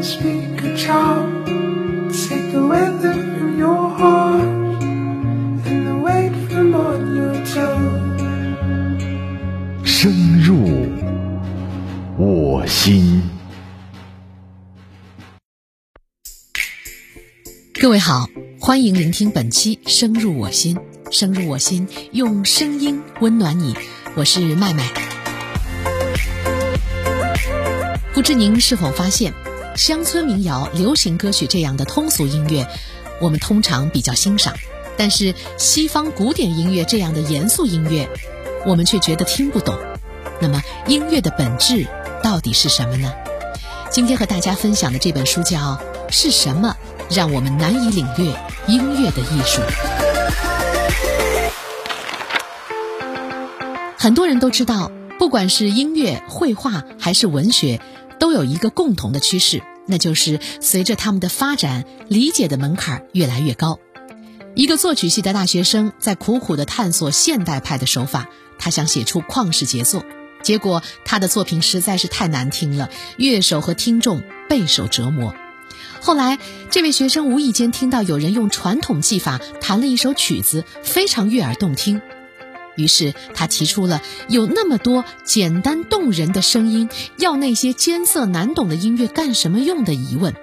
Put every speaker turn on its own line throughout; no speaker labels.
can speak a child. Take the weather from your heart and the weight from on your tongue.
深入我心。
各位好，欢迎聆听本期《深入我心》，深入我心，用声音温暖你。我是麦麦。不知您是否发现，乡村民谣、流行歌曲这样的通俗音乐，我们通常比较欣赏；但是西方古典音乐这样的严肃音乐，我们却觉得听不懂。那么，音乐的本质到底是什么呢？今天和大家分享的这本书叫《是什么让我们难以领略音乐的艺术》。很多人都知道，不管是音乐、绘画还是文学，都有一个共同的趋势，那就是随着他们的发展，理解的门槛越来越高。一个作曲系的大学生在苦苦地探索现代派的手法，他想写出旷世杰作，结果他的作品实在是太难听了，乐手和听众备受折磨。后来，这位学生无意间听到有人用传统技法弹了一首曲子，非常悦耳动听。于是他提出了有那么多简单动人的声音，要那些艰涩难懂的音乐干什么用的疑问。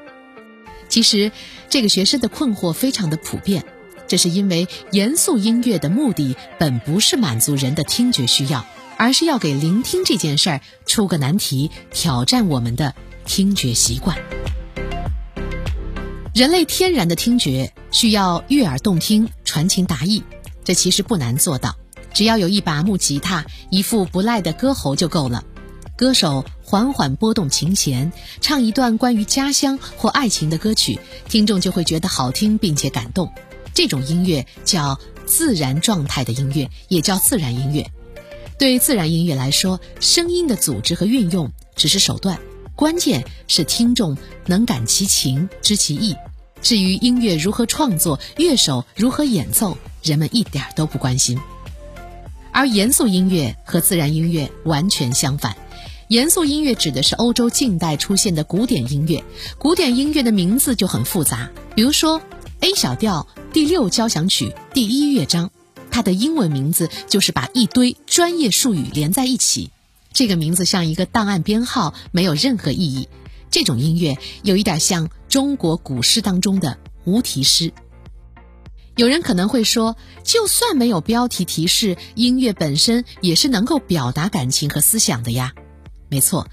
其实，这个学生的困惑非常的普遍，这是因为严肃音乐的目的本不是满足人的听觉需要，而是要给聆听这件事儿出个难题，挑战我们的听觉习惯。人类天然的听觉需要悦耳动听、传情达意，这其实不难做到。只要有一把木吉他，一副不赖的歌喉就够了。歌手缓缓拨动琴弦，唱一段关于家乡或爱情的歌曲，听众就会觉得好听并且感动。这种音乐叫自然状态的音乐，也叫自然音乐。对自然音乐来说，声音的组织和运用只是手段，关键是听众能感其情、知其意。至于音乐如何创作，乐手如何演奏，人们一点都不关心。而严肃音乐和自然音乐完全相反。严肃音乐指的是欧洲近代出现的古典音乐，古典音乐的名字就很复杂。比如说，A 小调第六交响曲第一乐章，它的英文名字就是把一堆专业术语连在一起，这个名字像一个档案编号，没有任何意义。这种音乐有一点像中国古诗当中的无题诗。有人可能会说，就算没有标题提示，音乐本身也是能够表达感情和思想的呀。没错，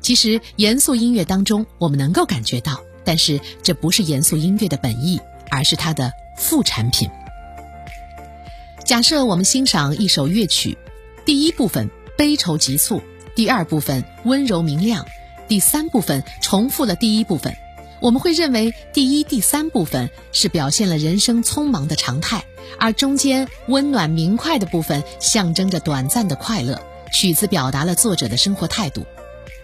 其实严肃音乐当中我们能够感觉到，但是这不是严肃音乐的本意，而是它的副产品。假设我们欣赏一首乐曲，第一部分悲愁急促，第二部分温柔明亮，第三部分重复了第一部分。我们会认为第一、第三部分是表现了人生匆忙的常态，而中间温暖明快的部分象征着短暂的快乐。曲子表达了作者的生活态度，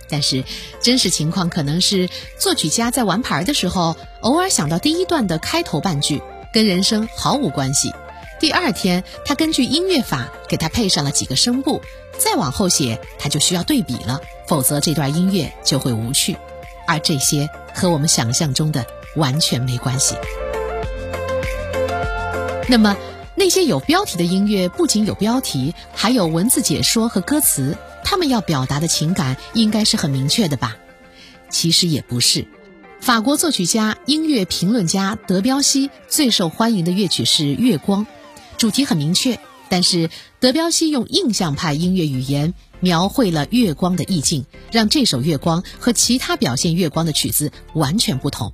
但是真实情况可能是作曲家在玩牌的时候，偶尔想到第一段的开头半句，跟人生毫无关系。第二天，他根据音乐法给他配上了几个声部，再往后写他就需要对比了，否则这段音乐就会无趣。而这些和我们想象中的完全没关系。那么，那些有标题的音乐不仅有标题，还有文字解说和歌词，他们要表达的情感应该是很明确的吧？其实也不是。法国作曲家、音乐评论家德彪西最受欢迎的乐曲是《月光》，主题很明确，但是德彪西用印象派音乐语言。描绘了月光的意境，让这首月光和其他表现月光的曲子完全不同。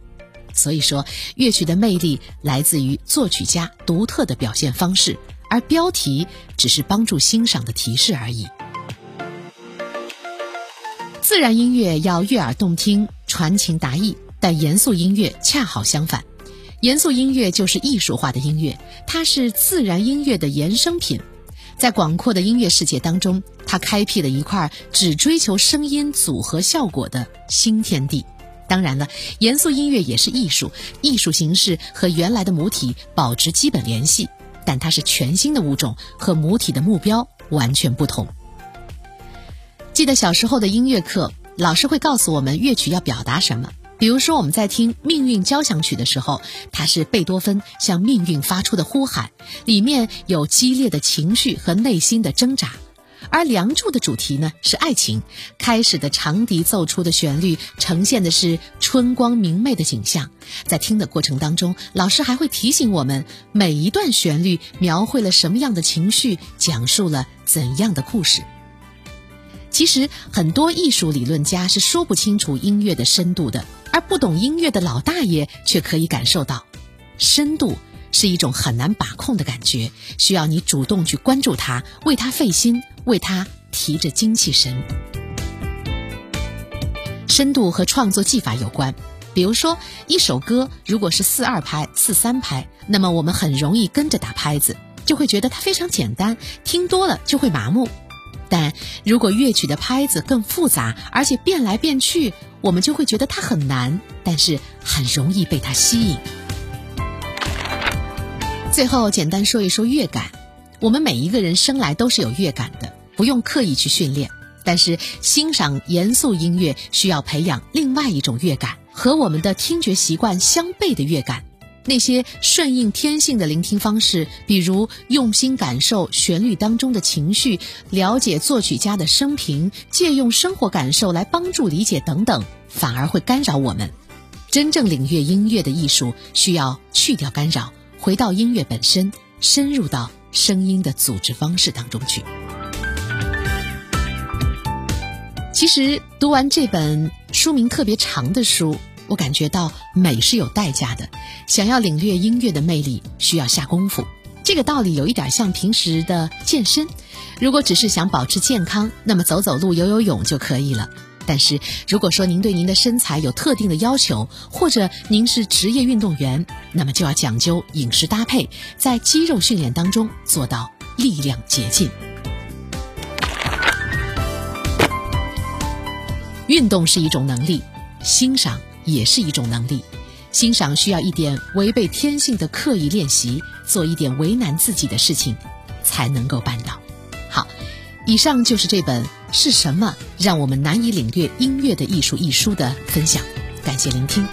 所以说，乐曲的魅力来自于作曲家独特的表现方式，而标题只是帮助欣赏的提示而已。自然音乐要悦耳动听、传情达意，但严肃音乐恰好相反。严肃音乐就是艺术化的音乐，它是自然音乐的衍生品。在广阔的音乐世界当中，它开辟了一块只追求声音组合效果的新天地。当然了，严肃音乐也是艺术，艺术形式和原来的母体保持基本联系，但它是全新的物种，和母体的目标完全不同。记得小时候的音乐课，老师会告诉我们乐曲要表达什么，比如说，我们在听《命运交响曲》的时候，它是贝多芬向命运发出的呼喊，里面有激烈的情绪和内心的挣扎。而《梁祝》的主题呢是爱情，开始的长笛奏出的旋律呈现的是春光明媚的景象。在听的过程当中，老师还会提醒我们，每一段旋律描绘了什么样的情绪，讲述了怎样的故事。其实，很多艺术理论家是说不清楚音乐的深度的。而不懂音乐的老大爷却可以感受到，深度是一种很难把控的感觉，需要你主动去关注它，为它费心，为它提着精气神。深度和创作技法有关，比如说一首歌如果是四二拍、四三拍，那么我们很容易跟着打拍子，就会觉得它非常简单，听多了就会麻木。但如果乐曲的拍子更复杂，而且变来变去，我们就会觉得它很难，但是很容易被它吸引。最后，简单说一说乐感。我们每一个人生来都是有乐感的，不用刻意去训练。但是，欣赏严肃音乐需要培养另外一种乐感，和我们的听觉习惯相悖的乐感。那些顺应天性的聆听方式，比如用心感受旋律当中的情绪，了解作曲家的生平，借用生活感受来帮助理解等等，反而会干扰我们。真正领略音乐的艺术，需要去掉干扰，回到音乐本身，深入到声音的组织方式当中去。其实读完这本书名特别长的书。我感觉到美是有代价的，想要领略音乐的魅力，需要下功夫。这个道理有一点像平时的健身，如果只是想保持健康，那么走走路、游游泳就可以了。但是如果说您对您的身材有特定的要求，或者您是职业运动员，那么就要讲究饮食搭配，在肌肉训练当中做到力量竭尽。运动是一种能力，欣赏。也是一种能力，欣赏需要一点违背天性的刻意练习，做一点为难自己的事情，才能够办到。好，以上就是这本《是什么让我们难以领略音乐的艺术》一书的分享，感谢聆听，